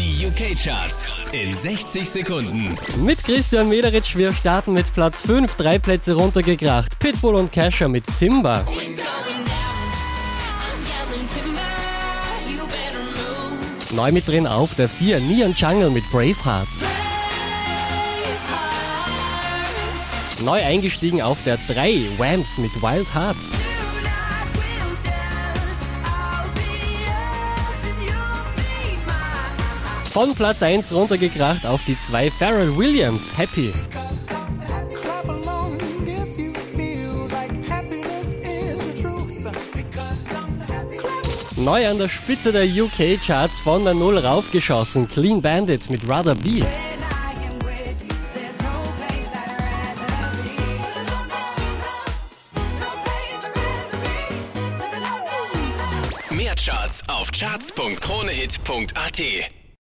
Die UK-Charts in 60 Sekunden. Mit Christian Mederitsch, wir starten mit Platz 5, drei Plätze runtergekracht. Pitbull und Kesha mit Timber. Neu mit drin auf der 4, Neon Jungle mit Braveheart. Neu eingestiegen auf der 3, Whams mit Wild Heart. Von Platz 1 runtergekracht auf die 2, Pharrell Williams, Happy. Neu an der Spitze der UK-Charts von der Null raufgeschossen, Clean Bandits mit Rather Be. Mehr Charts auf charts.kronehit.at.